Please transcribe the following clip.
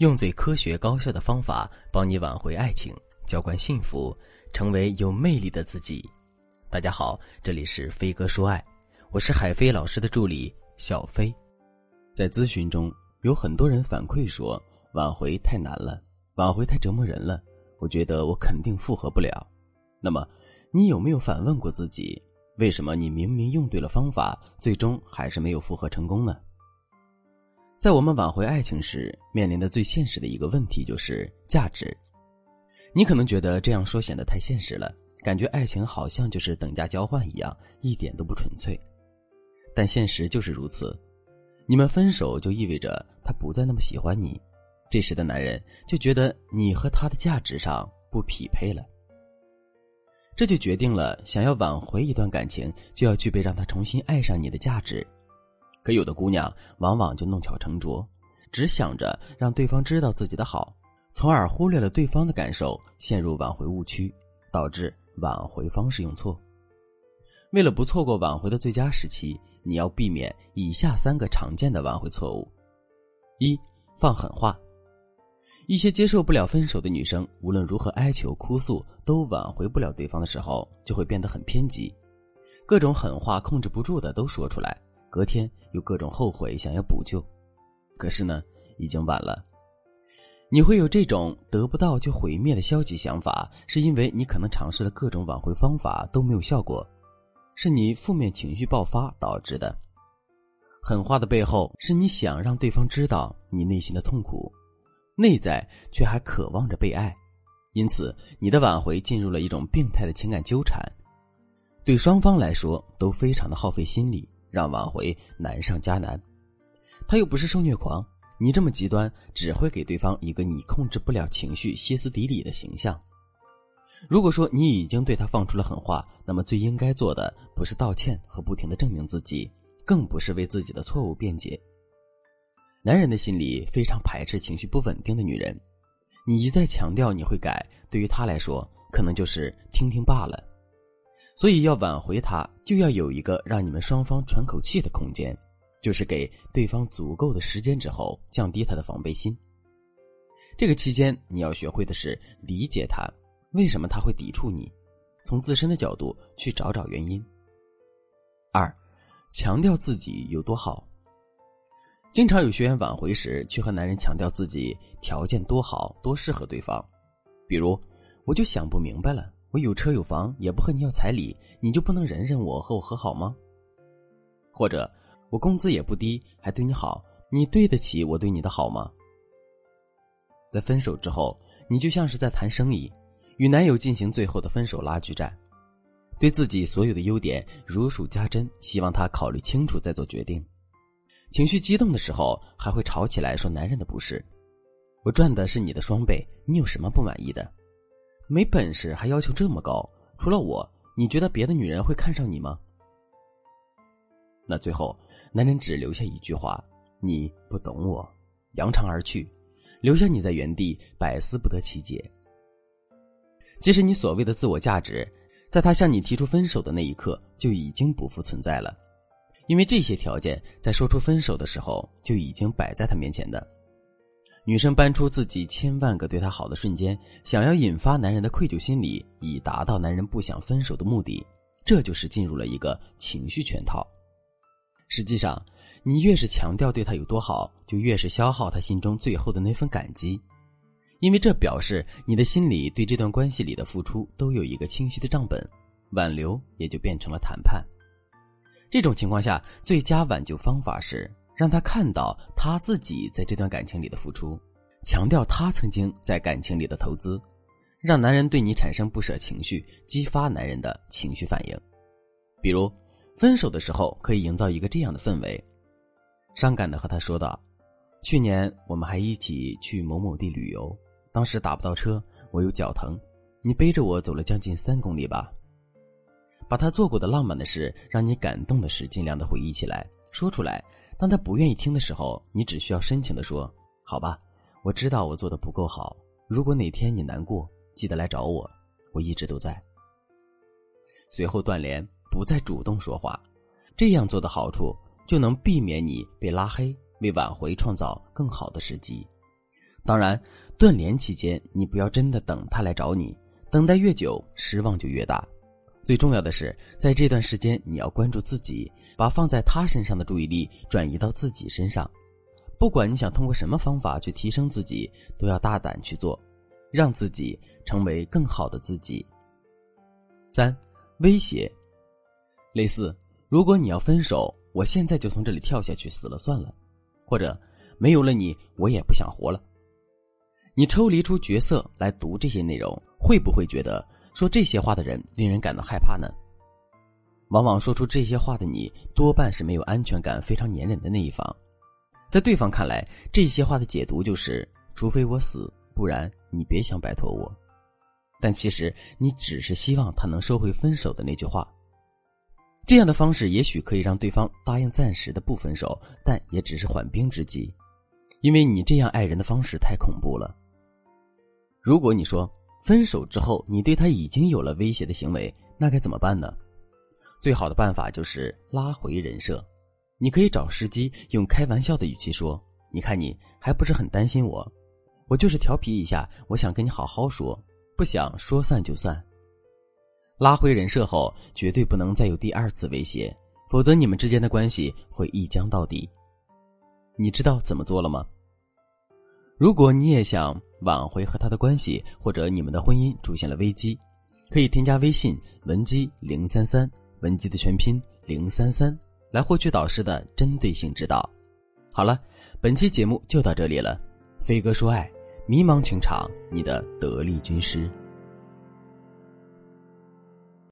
用最科学高效的方法帮你挽回爱情，浇灌幸福，成为有魅力的自己。大家好，这里是飞哥说爱，我是海飞老师的助理小飞。在咨询中，有很多人反馈说挽回太难了，挽回太折磨人了，我觉得我肯定复合不了。那么，你有没有反问过自己，为什么你明明用对了方法，最终还是没有复合成功呢？在我们挽回爱情时，面临的最现实的一个问题就是价值。你可能觉得这样说显得太现实了，感觉爱情好像就是等价交换一样，一点都不纯粹。但现实就是如此，你们分手就意味着他不再那么喜欢你，这时的男人就觉得你和他的价值上不匹配了。这就决定了，想要挽回一段感情，就要具备让他重新爱上你的价值。可有的姑娘往往就弄巧成拙，只想着让对方知道自己的好，从而忽略了对方的感受，陷入挽回误区，导致挽回方式用错。为了不错过挽回的最佳时期，你要避免以下三个常见的挽回错误：一、放狠话。一些接受不了分手的女生，无论如何哀求哭诉，都挽回不了对方的时候，就会变得很偏激，各种狠话控制不住的都说出来。隔天又各种后悔，想要补救，可是呢，已经晚了。你会有这种得不到就毁灭的消极想法，是因为你可能尝试了各种挽回方法都没有效果，是你负面情绪爆发导致的。狠话的背后，是你想让对方知道你内心的痛苦，内在却还渴望着被爱，因此你的挽回进入了一种病态的情感纠缠，对双方来说都非常的耗费心力。让挽回难上加难，他又不是受虐狂，你这么极端只会给对方一个你控制不了情绪、歇斯底里的形象。如果说你已经对他放出了狠话，那么最应该做的不是道歉和不停的证明自己，更不是为自己的错误辩解。男人的心里非常排斥情绪不稳定的女人，你一再强调你会改，对于他来说可能就是听听罢了。所以要挽回他，就要有一个让你们双方喘口气的空间，就是给对方足够的时间之后，降低他的防备心。这个期间，你要学会的是理解他，为什么他会抵触你，从自身的角度去找找原因。二，强调自己有多好。经常有学员挽回时，去和男人强调自己条件多好，多适合对方，比如，我就想不明白了。我有车有房，也不和你要彩礼，你就不能忍忍我和我和好吗？或者我工资也不低，还对你好，你对得起我对你的好吗？在分手之后，你就像是在谈生意，与男友进行最后的分手拉锯战，对自己所有的优点如数家珍，希望他考虑清楚再做决定。情绪激动的时候，还会吵起来说男人的不是，我赚的是你的双倍，你有什么不满意的？没本事还要求这么高，除了我，你觉得别的女人会看上你吗？那最后，男人只留下一句话：“你不懂我”，扬长而去，留下你在原地百思不得其解。其实，你所谓的自我价值，在他向你提出分手的那一刻就已经不复存在了，因为这些条件在说出分手的时候就已经摆在他面前的。女生搬出自己千万个对他好的瞬间，想要引发男人的愧疚心理，以达到男人不想分手的目的，这就是进入了一个情绪圈套。实际上，你越是强调对他有多好，就越是消耗他心中最后的那份感激，因为这表示你的心里对这段关系里的付出都有一个清晰的账本，挽留也就变成了谈判。这种情况下，最佳挽救方法是。让他看到他自己在这段感情里的付出，强调他曾经在感情里的投资，让男人对你产生不舍情绪，激发男人的情绪反应。比如，分手的时候可以营造一个这样的氛围：伤感的和他说道，去年我们还一起去某某地旅游，当时打不到车，我有脚疼，你背着我走了将近三公里吧。把他做过的浪漫的事，让你感动的事，尽量的回忆起来，说出来。当他不愿意听的时候，你只需要深情的说：“好吧，我知道我做的不够好。如果哪天你难过，记得来找我，我一直都在。”随后断联，不再主动说话。这样做的好处，就能避免你被拉黑，为挽回创造更好的时机。当然，断联期间你不要真的等他来找你，等待越久，失望就越大。最重要的是，在这段时间你要关注自己，把放在他身上的注意力转移到自己身上。不管你想通过什么方法去提升自己，都要大胆去做，让自己成为更好的自己。三，威胁，类似，如果你要分手，我现在就从这里跳下去死了算了，或者没有了你，我也不想活了。你抽离出角色来读这些内容，会不会觉得？说这些话的人令人感到害怕呢。往往说出这些话的你，多半是没有安全感、非常粘人的那一方。在对方看来，这些话的解读就是：除非我死，不然你别想摆脱我。但其实你只是希望他能收回分手的那句话。这样的方式也许可以让对方答应暂时的不分手，但也只是缓兵之计，因为你这样爱人的方式太恐怖了。如果你说，分手之后，你对他已经有了威胁的行为，那该怎么办呢？最好的办法就是拉回人设。你可以找时机，用开玩笑的语气说：“你看你还不是很担心我，我就是调皮一下，我想跟你好好说，不想说散就散。”拉回人设后，绝对不能再有第二次威胁，否则你们之间的关系会一僵到底。你知道怎么做了吗？如果你也想挽回和他的关系，或者你们的婚姻出现了危机，可以添加微信文姬零三三，文姬的全拼零三三，来获取导师的针对性指导。好了，本期节目就到这里了。飞哥说爱，迷茫情场，你的得力军师。